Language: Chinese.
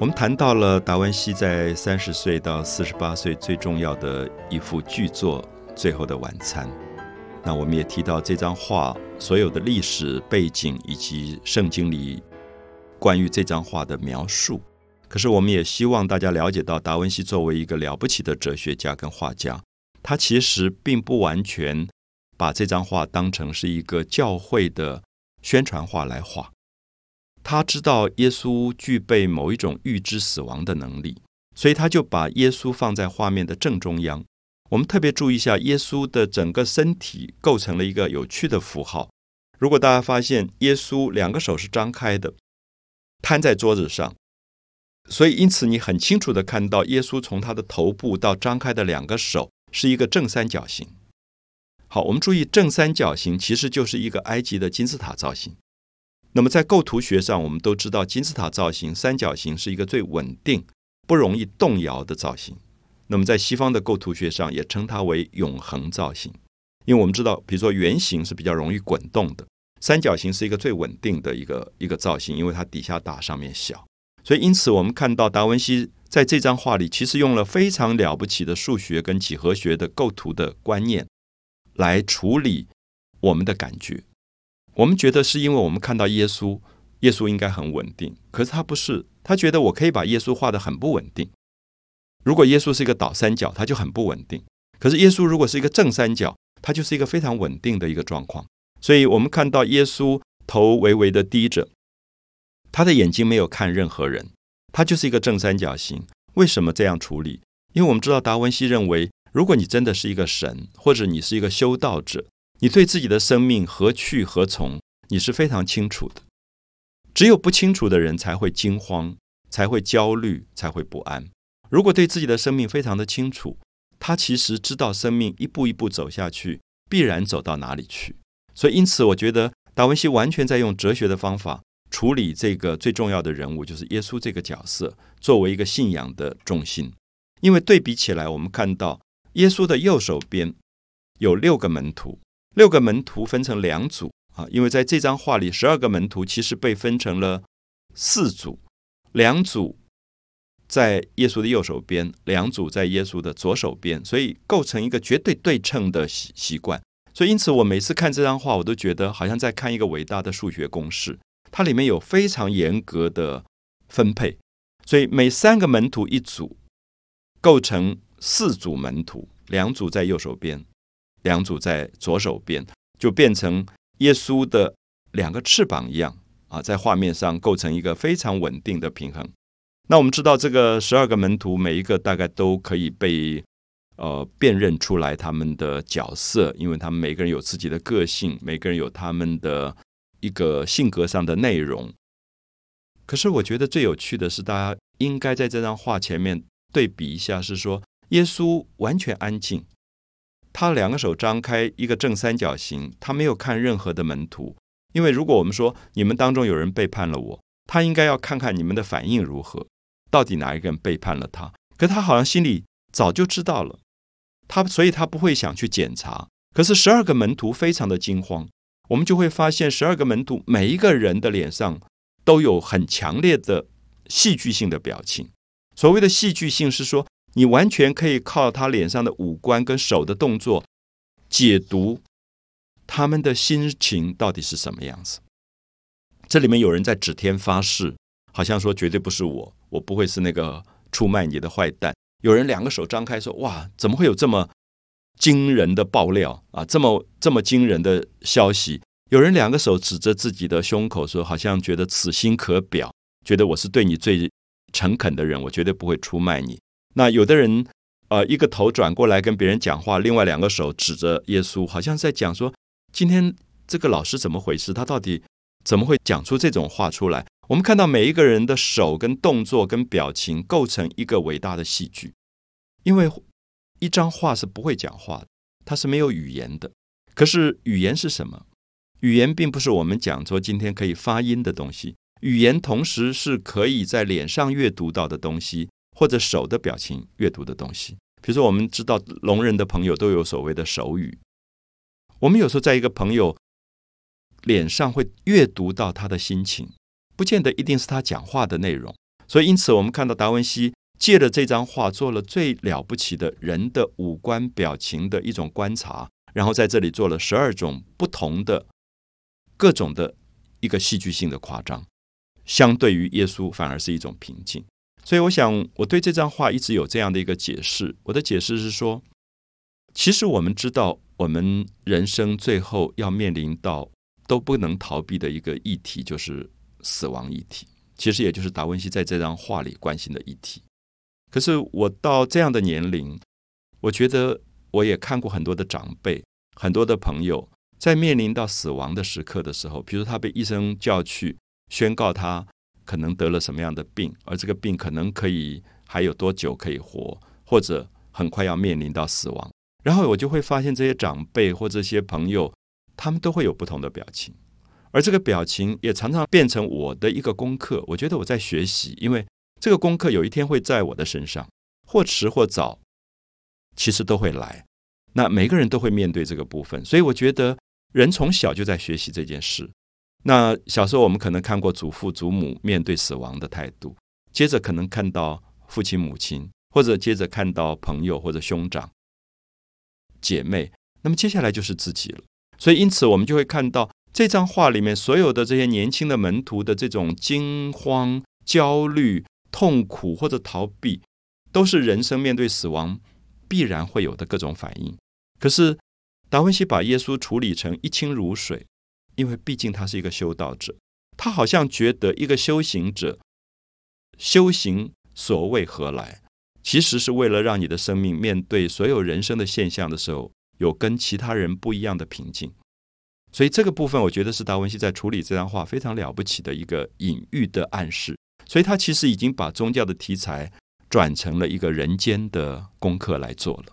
我们谈到了达文西在三十岁到四十八岁最重要的一幅巨作《最后的晚餐》。那我们也提到这张画所有的历史背景以及圣经里关于这张画的描述。可是我们也希望大家了解到，达文西作为一个了不起的哲学家跟画家，他其实并不完全把这张画当成是一个教会的宣传画来画。他知道耶稣具备某一种预知死亡的能力，所以他就把耶稣放在画面的正中央。我们特别注意一下，耶稣的整个身体构成了一个有趣的符号。如果大家发现，耶稣两个手是张开的，摊在桌子上，所以因此你很清楚的看到，耶稣从他的头部到张开的两个手是一个正三角形。好，我们注意正三角形其实就是一个埃及的金字塔造型。那么在构图学上，我们都知道金字塔造型三角形是一个最稳定、不容易动摇的造型。那么在西方的构图学上，也称它为永恒造型，因为我们知道，比如说圆形是比较容易滚动的，三角形是一个最稳定的一个一个造型，因为它底下大，上面小。所以因此，我们看到达文西在这张画里，其实用了非常了不起的数学跟几何学的构图的观念来处理我们的感觉。我们觉得是因为我们看到耶稣，耶稣应该很稳定，可是他不是。他觉得我可以把耶稣画的很不稳定。如果耶稣是一个倒三角，他就很不稳定。可是耶稣如果是一个正三角，他就是一个非常稳定的一个状况。所以我们看到耶稣头微微的低着，他的眼睛没有看任何人，他就是一个正三角形。为什么这样处理？因为我们知道达文西认为，如果你真的是一个神，或者你是一个修道者。你对自己的生命何去何从，你是非常清楚的。只有不清楚的人才会惊慌，才会焦虑，才会不安。如果对自己的生命非常的清楚，他其实知道生命一步一步走下去，必然走到哪里去。所以，因此，我觉得达文西完全在用哲学的方法处理这个最重要的人物，就是耶稣这个角色，作为一个信仰的中心。因为对比起来，我们看到耶稣的右手边有六个门徒。六个门徒分成两组啊，因为在这张画里，十二个门徒其实被分成了四组，两组在耶稣的右手边，两组在耶稣的左手边，所以构成一个绝对对称的习习惯。所以，因此我每次看这张画，我都觉得好像在看一个伟大的数学公式，它里面有非常严格的分配。所以，每三个门徒一组，构成四组门徒，两组在右手边。两组在左手边，就变成耶稣的两个翅膀一样啊，在画面上构成一个非常稳定的平衡。那我们知道，这个十二个门徒每一个大概都可以被呃辨认出来他们的角色，因为他们每个人有自己的个性，每个人有他们的一个性格上的内容。可是，我觉得最有趣的是，大家应该在这张画前面对比一下，是说耶稣完全安静。他两个手张开，一个正三角形。他没有看任何的门徒，因为如果我们说你们当中有人背叛了我，他应该要看看你们的反应如何，到底哪一个人背叛了他。可他好像心里早就知道了，他所以他不会想去检查。可是十二个门徒非常的惊慌，我们就会发现十二个门徒每一个人的脸上都有很强烈的戏剧性的表情。所谓的戏剧性是说。你完全可以靠他脸上的五官跟手的动作解读他们的心情到底是什么样子。这里面有人在指天发誓，好像说绝对不是我，我不会是那个出卖你的坏蛋。有人两个手张开说：“哇，怎么会有这么惊人的爆料啊？这么这么惊人的消息？”有人两个手指着自己的胸口说：“好像觉得此心可表，觉得我是对你最诚恳的人，我绝对不会出卖你。”那有的人，呃，一个头转过来跟别人讲话，另外两个手指着耶稣，好像在讲说：今天这个老师怎么回事？他到底怎么会讲出这种话出来？我们看到每一个人的手跟动作跟表情构成一个伟大的戏剧，因为一张画是不会讲话的，它是没有语言的。可是语言是什么？语言并不是我们讲说今天可以发音的东西，语言同时是可以在脸上阅读到的东西。或者手的表情阅读的东西，比如说我们知道聋人的朋友都有所谓的手语，我们有时候在一个朋友脸上会阅读到他的心情，不见得一定是他讲话的内容。所以因此我们看到达文西借了这张画做了最了不起的人的五官表情的一种观察，然后在这里做了十二种不同的各种的一个戏剧性的夸张，相对于耶稣反而是一种平静。所以我想我对这张画一直有这样的一个解释，我的解释是说，其实我们知道我们人生最后要面临到都不能逃避的一个议题，就是死亡议题。其实也就是达文西在这张画里关心的议题。可是我到这样的年龄，我觉得我也看过很多的长辈、很多的朋友，在面临到死亡的时刻的时候，比如他被医生叫去宣告他可能得了什么样的病，而这个病可能可以还有多久可以活，或者很快要面临到死亡，然后我就会发现这些长辈或这些朋友，他们都会有不同的表情。而这个表情也常常变成我的一个功课。我觉得我在学习，因为这个功课有一天会在我的身上，或迟或早，其实都会来。那每个人都会面对这个部分，所以我觉得人从小就在学习这件事。那小时候我们可能看过祖父祖母面对死亡的态度，接着可能看到父亲母亲，或者接着看到朋友或者兄长姐妹，那么接下来就是自己了。所以因此我们就会看到。这张画里面所有的这些年轻的门徒的这种惊慌、焦虑、痛苦或者逃避，都是人生面对死亡必然会有的各种反应。可是达文西把耶稣处理成一清如水，因为毕竟他是一个修道者，他好像觉得一个修行者修行所谓何来，其实是为了让你的生命面对所有人生的现象的时候，有跟其他人不一样的平静。所以这个部分，我觉得是达文西在处理这张画非常了不起的一个隐喻的暗示。所以他其实已经把宗教的题材转成了一个人间的功课来做了。